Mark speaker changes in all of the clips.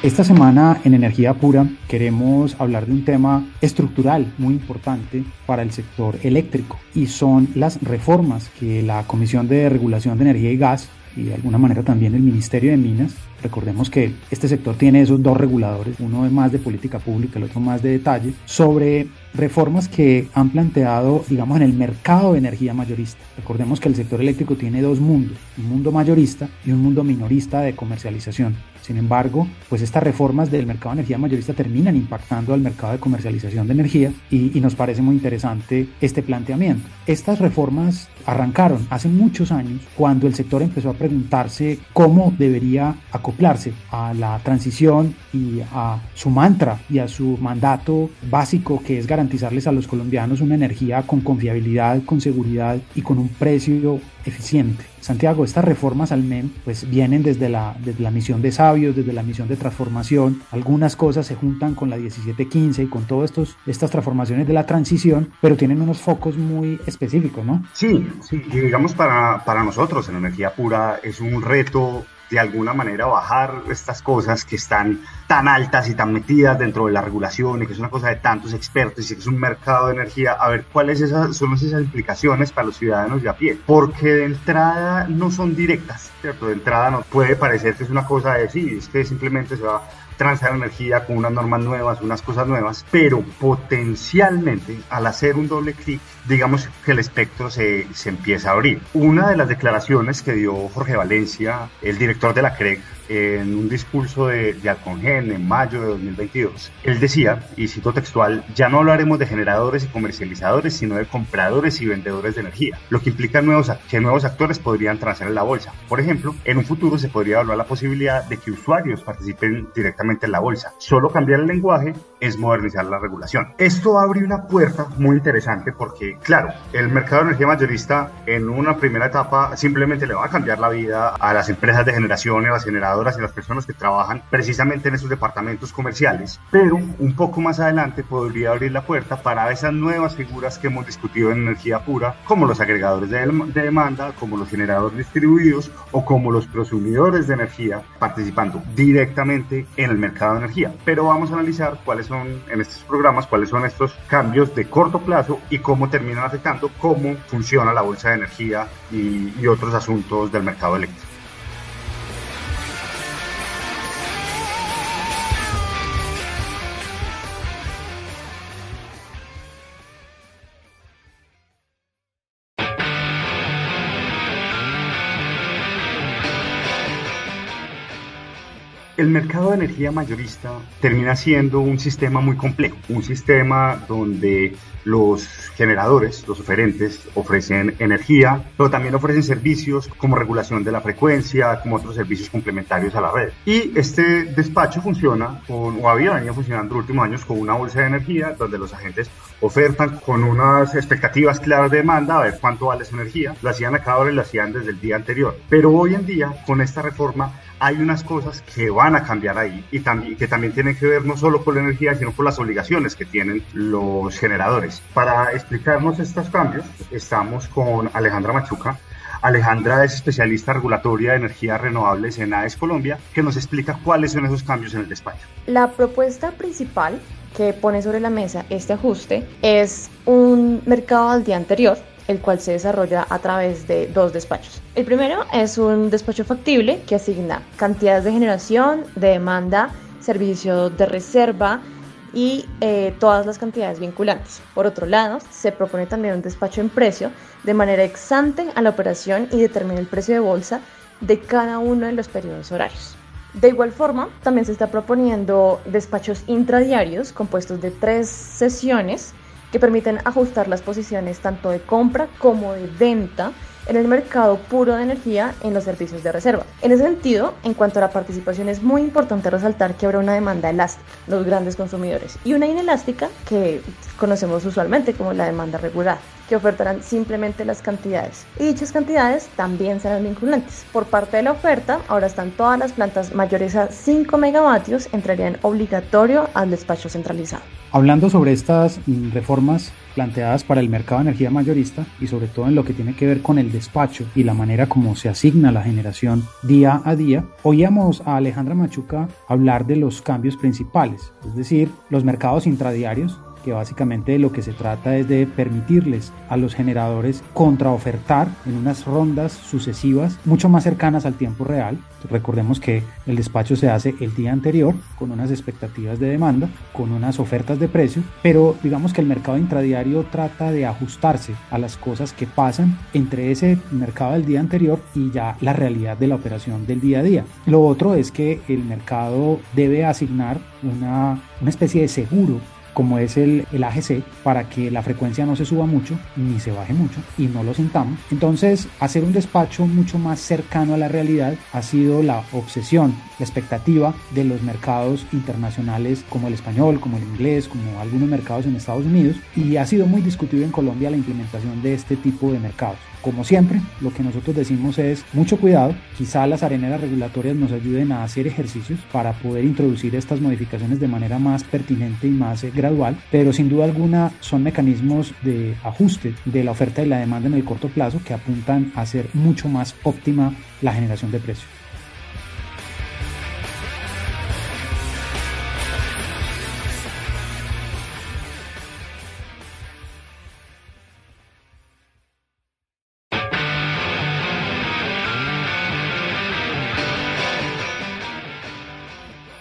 Speaker 1: Esta semana en Energía Pura queremos hablar de un tema estructural muy importante para el sector eléctrico y son las reformas que la Comisión de Regulación de Energía y Gas y de alguna manera también el Ministerio de Minas Recordemos que este sector tiene esos dos reguladores, uno es más de política pública, el otro más de detalle, sobre reformas que han planteado, digamos, en el mercado de energía mayorista. Recordemos que el sector eléctrico tiene dos mundos, un mundo mayorista y un mundo minorista de comercialización. Sin embargo, pues estas reformas del mercado de energía mayorista terminan impactando al mercado de comercialización de energía y, y nos parece muy interesante este planteamiento. Estas reformas arrancaron hace muchos años cuando el sector empezó a preguntarse cómo debería acoplarse a la transición y a su mantra y a su mandato básico que es garantizarles a los colombianos una energía con confiabilidad, con seguridad y con un precio eficiente. Santiago, estas reformas al MEM pues vienen desde la, desde la misión de sabios, desde la misión de transformación. Algunas cosas se juntan con la 1715 y con todas estas transformaciones de la transición, pero tienen unos focos muy específicos, ¿no?
Speaker 2: Sí, sí, digamos para, para nosotros en energía pura es un reto de alguna manera bajar estas cosas que están tan altas y tan metidas dentro de la regulación y que es una cosa de tantos expertos y que es un mercado de energía, a ver cuáles esas, son esas implicaciones para los ciudadanos de a pie. Porque de entrada no son directas, ¿cierto? De entrada no puede parecer que es una cosa de sí, es que simplemente se va transar energía con unas normas nuevas, unas cosas nuevas, pero potencialmente al hacer un doble clic, digamos que el espectro se, se empieza a abrir. Una de las declaraciones que dio Jorge Valencia, el director de la CREG, en un discurso de, de Alcongen en mayo de 2022. Él decía, y cito textual, ya no hablaremos de generadores y comercializadores, sino de compradores y vendedores de energía, lo que implica nuevos, que nuevos actores podrían transar en la bolsa. Por ejemplo, en un futuro se podría evaluar la posibilidad de que usuarios participen directamente en la bolsa. Solo cambiar el lenguaje es modernizar la regulación. Esto abre una puerta muy interesante porque, claro, el mercado de energía mayorista en una primera etapa simplemente le va a cambiar la vida a las empresas de generación a las generadoras y las personas que trabajan precisamente en esos departamentos comerciales, pero un poco más adelante podría abrir la puerta para esas nuevas figuras que hemos discutido en energía pura, como los agregadores de, demanda, como los generadores distribuidos o como los prosumidores de energía participando directamente en el mercado de energía. Pero vamos a analizar cuáles son en estos programas, cuáles son estos cambios de corto plazo y cómo terminan afectando cómo funciona la bolsa de energía y, y otros asuntos del mercado eléctrico. El mercado de energía mayorista termina siendo un sistema muy complejo, un sistema donde los generadores, los oferentes, ofrecen energía, pero también ofrecen servicios como regulación de la frecuencia, como otros servicios complementarios a la red. Y este despacho funciona con, o había venido funcionando los últimos años con una bolsa de energía donde los agentes ofertan con unas expectativas claras de demanda, a ver cuánto vale su energía. Lo hacían a cada hora y lo hacían desde el día anterior. Pero hoy en día, con esta reforma, hay unas cosas que van a cambiar ahí y también, que también tienen que ver no solo con la energía, sino con las obligaciones que tienen los generadores. Para explicarnos estos cambios, estamos con Alejandra Machuca. Alejandra es especialista regulatoria de energías renovables en AES Colombia, que nos explica cuáles son esos cambios en el despacho.
Speaker 3: La propuesta principal que pone sobre la mesa este ajuste es un mercado al día anterior el cual se desarrolla a través de dos despachos. El primero es un despacho factible que asigna cantidades de generación, de demanda, servicio de reserva y eh, todas las cantidades vinculantes. Por otro lado, se propone también un despacho en precio de manera exante a la operación y determina el precio de bolsa de cada uno de los periodos horarios. De igual forma, también se está proponiendo despachos intradiarios compuestos de tres sesiones que permiten ajustar las posiciones tanto de compra como de venta en el mercado puro de energía en los servicios de reserva. En ese sentido, en cuanto a la participación, es muy importante resaltar que habrá una demanda elástica, los grandes consumidores, y una inelástica que conocemos usualmente como la demanda regular que ofertarán simplemente las cantidades. Y dichas cantidades también serán vinculantes. Por parte de la oferta, ahora están todas las plantas mayores a 5 megavatios entrarían obligatorio al despacho centralizado.
Speaker 1: Hablando sobre estas reformas planteadas para el mercado de energía mayorista y sobre todo en lo que tiene que ver con el despacho y la manera como se asigna la generación día a día, oíamos a Alejandra Machuca hablar de los cambios principales, es decir, los mercados intradiarios que básicamente lo que se trata es de permitirles a los generadores contraofertar en unas rondas sucesivas mucho más cercanas al tiempo real. Recordemos que el despacho se hace el día anterior con unas expectativas de demanda, con unas ofertas de precio, pero digamos que el mercado intradiario trata de ajustarse a las cosas que pasan entre ese mercado del día anterior y ya la realidad de la operación del día a día. Lo otro es que el mercado debe asignar una, una especie de seguro como es el, el AGC, para que la frecuencia no se suba mucho ni se baje mucho y no lo sintamos. Entonces, hacer un despacho mucho más cercano a la realidad ha sido la obsesión, la expectativa de los mercados internacionales como el español, como el inglés, como algunos mercados en Estados Unidos y ha sido muy discutido en Colombia la implementación de este tipo de mercados. Como siempre, lo que nosotros decimos es mucho cuidado, quizá las areneras regulatorias nos ayuden a hacer ejercicios para poder introducir estas modificaciones de manera más pertinente y más eh, gradual, pero sin duda alguna son mecanismos de ajuste de la oferta y la demanda en el corto plazo que apuntan a hacer mucho más óptima la generación de precios.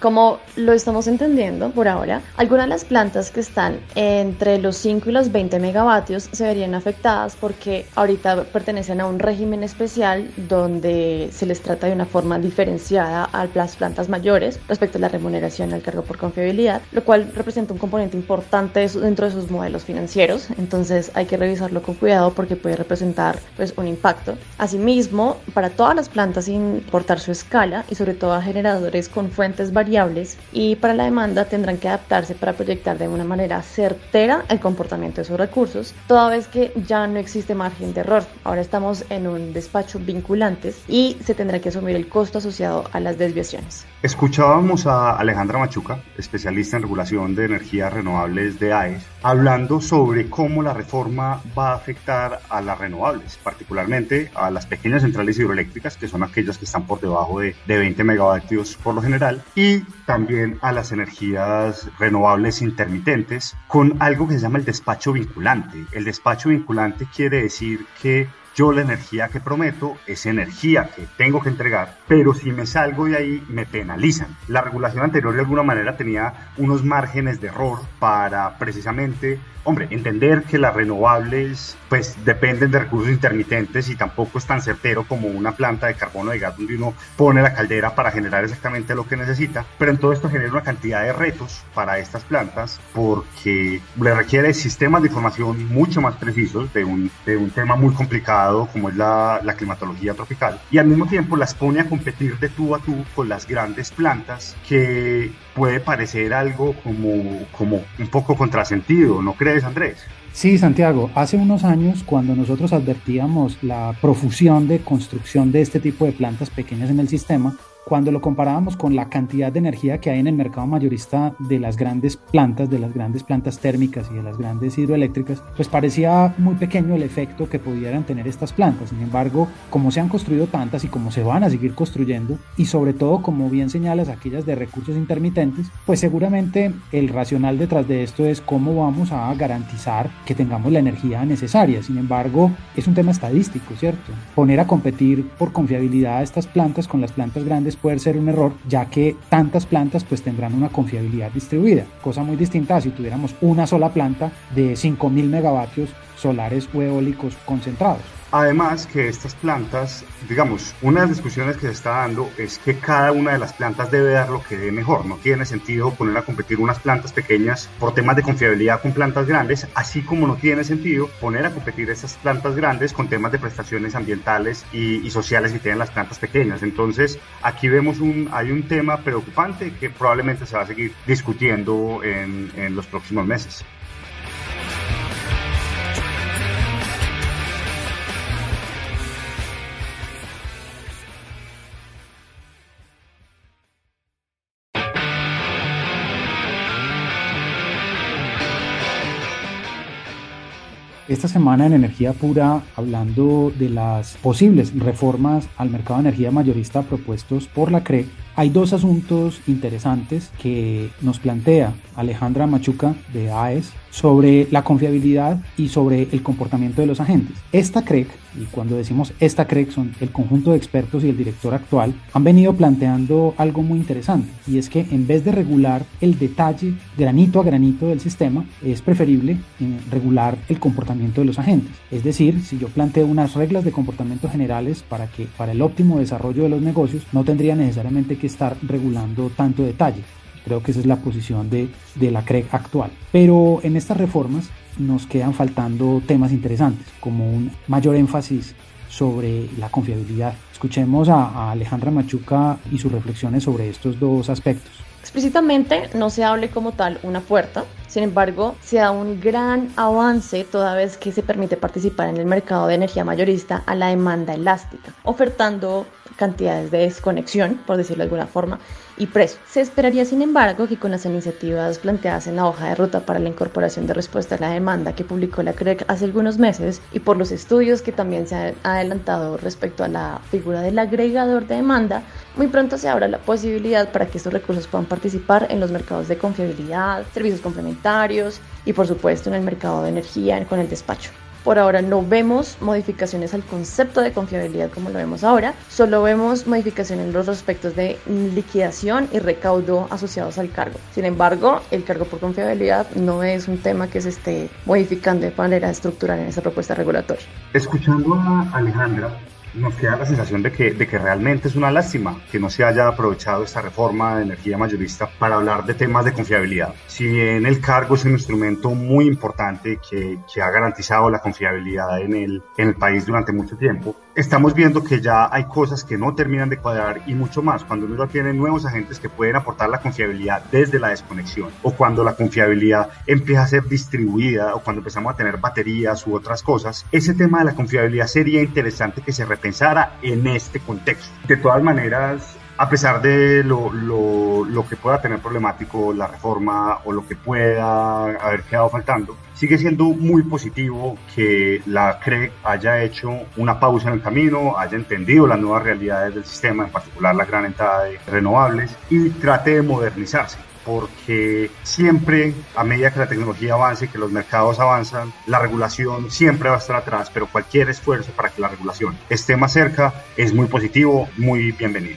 Speaker 3: Como lo estamos entendiendo por ahora, algunas de las plantas que están entre los 5 y los 20 megavatios se verían afectadas porque ahorita pertenecen a un régimen especial donde se les trata de una forma diferenciada a las plantas mayores respecto a la remuneración al cargo por confiabilidad, lo cual representa un componente importante dentro de sus modelos financieros. Entonces hay que revisarlo con cuidado porque puede representar pues, un impacto. Asimismo, para todas las plantas sin importar su escala y sobre todo a generadores con fuentes variables, y para la demanda tendrán que adaptarse para proyectar de una manera certera el comportamiento de sus recursos, toda vez que ya no existe margen de error. Ahora estamos en un despacho vinculantes y se tendrá que asumir el costo asociado a las desviaciones.
Speaker 2: Escuchábamos a Alejandra Machuca, especialista en regulación de energías renovables de AES, hablando sobre cómo la reforma va a afectar a las renovables, particularmente a las pequeñas centrales hidroeléctricas, que son aquellas que están por debajo de, de 20 megavatios por lo general, y también a las energías renovables intermitentes, con algo que se llama el despacho vinculante. El despacho vinculante quiere decir que yo la energía que prometo es energía que tengo que entregar, pero si me salgo de ahí me penalizan. La regulación anterior de alguna manera tenía unos márgenes de error para precisamente hombre, entender que las renovables pues dependen de recursos intermitentes y tampoco es tan certero como una planta de carbono de gas donde uno pone la caldera para generar exactamente lo que necesita, pero en todo esto genera una cantidad de retos para estas plantas porque le requiere sistemas de información mucho más precisos de un, de un tema muy complicado como es la, la climatología tropical y al mismo tiempo las pone a competir de tú a tú con las grandes plantas que puede parecer algo como, como un poco contrasentido, ¿no crees, Andrés?
Speaker 1: Sí, Santiago, hace unos años cuando nosotros advertíamos la profusión de construcción de este tipo de plantas pequeñas en el sistema, cuando lo comparábamos con la cantidad de energía que hay en el mercado mayorista de las grandes plantas, de las grandes plantas térmicas y de las grandes hidroeléctricas, pues parecía muy pequeño el efecto que pudieran tener estas plantas. Sin embargo, como se han construido tantas y como se van a seguir construyendo, y sobre todo, como bien señalas, aquellas de recursos intermitentes, pues seguramente el racional detrás de esto es cómo vamos a garantizar que tengamos la energía necesaria. Sin embargo, es un tema estadístico, ¿cierto? Poner a competir por confiabilidad a estas plantas con las plantas grandes puede ser un error, ya que tantas plantas pues tendrán una confiabilidad distribuida, cosa muy distinta si tuviéramos una sola planta de 5.000 megavatios solares o eólicos concentrados.
Speaker 2: Además que estas plantas, digamos, una de las discusiones que se está dando es que cada una de las plantas debe dar lo que dé mejor. No tiene sentido poner a competir unas plantas pequeñas por temas de confiabilidad con plantas grandes, así como no tiene sentido poner a competir esas plantas grandes con temas de prestaciones ambientales y, sociales que tienen las plantas pequeñas. Entonces, aquí vemos un, hay un tema preocupante que probablemente se va a seguir discutiendo en, en los próximos meses.
Speaker 1: Esta semana en Energía Pura, hablando de las posibles reformas al mercado de energía mayorista propuestos por la CRE, hay dos asuntos interesantes que nos plantea Alejandra Machuca de AES sobre la confiabilidad y sobre el comportamiento de los agentes. Esta CREC, y cuando decimos esta CREC son el conjunto de expertos y el director actual, han venido planteando algo muy interesante y es que en vez de regular el detalle granito a granito del sistema, es preferible eh, regular el comportamiento de los agentes. Es decir, si yo planteo unas reglas de comportamiento generales para que para el óptimo desarrollo de los negocios no tendría necesariamente que estar regulando tanto detalle. Creo que esa es la posición de, la CREC actual. Pero en estas reformas nos quedan faltando temas interesantes, como un mayor énfasis sobre la confiabilidad. Escuchemos a, a Alejandra Machuca y sus reflexiones sobre estos dos aspectos.
Speaker 3: Explícitamente no se hable como tal una puerta, sin embargo, se da un gran avance toda vez que se permite participar en el mercado de energía mayorista a la demanda elástica, ofertando cantidades de desconexión, por decirlo de alguna forma, y precio. Se esperaría, sin embargo, que con las iniciativas planteadas en la hoja de ruta para la incorporación de respuesta a la demanda que publicó la CREC hace algunos meses y por los estudios que también se han adelantado respecto a la figura del agregador de demanda, muy pronto se abra la posibilidad para que estos recursos puedan participar en los mercados de confiabilidad, servicios complementarios y por supuesto en el mercado de energía con el despacho. Por ahora no vemos modificaciones al concepto de confiabilidad como lo vemos ahora, solo vemos modificaciones en los aspectos de liquidación y recaudo asociados al cargo. Sin embargo, el cargo por confiabilidad no es un tema que se esté modificando de manera estructural en esa propuesta regulatoria.
Speaker 2: Escuchando a Alejandra, nos queda la sensación de que, de que realmente es una lástima que no se haya aprovechado esta reforma de energía mayorista para hablar de temas de confiabilidad. Si bien el cargo es un instrumento muy importante que, que ha garantizado la confiabilidad en el, en el país durante mucho tiempo, estamos viendo que ya hay cosas que no terminan de cuadrar y mucho más cuando uno tiene nuevos agentes que pueden aportar la confiabilidad desde la desconexión o cuando la confiabilidad empieza a ser distribuida o cuando empezamos a tener baterías u otras cosas. Ese tema de la confiabilidad sería interesante que se repensara en este contexto. De todas maneras, a pesar de lo, que pueda tener problemático la reforma o lo que pueda haber quedado faltando, sigue siendo muy positivo que la CREC haya hecho una pausa en el camino, haya entendido las nuevas realidades del sistema, en particular la gran entrada de renovables, y trate de modernizarse porque siempre a medida que la tecnología avance que los mercados avanzan, la regulación siempre va a estar atrás, pero cualquier esfuerzo para que la regulación esté más cerca es muy positivo, muy bienvenido.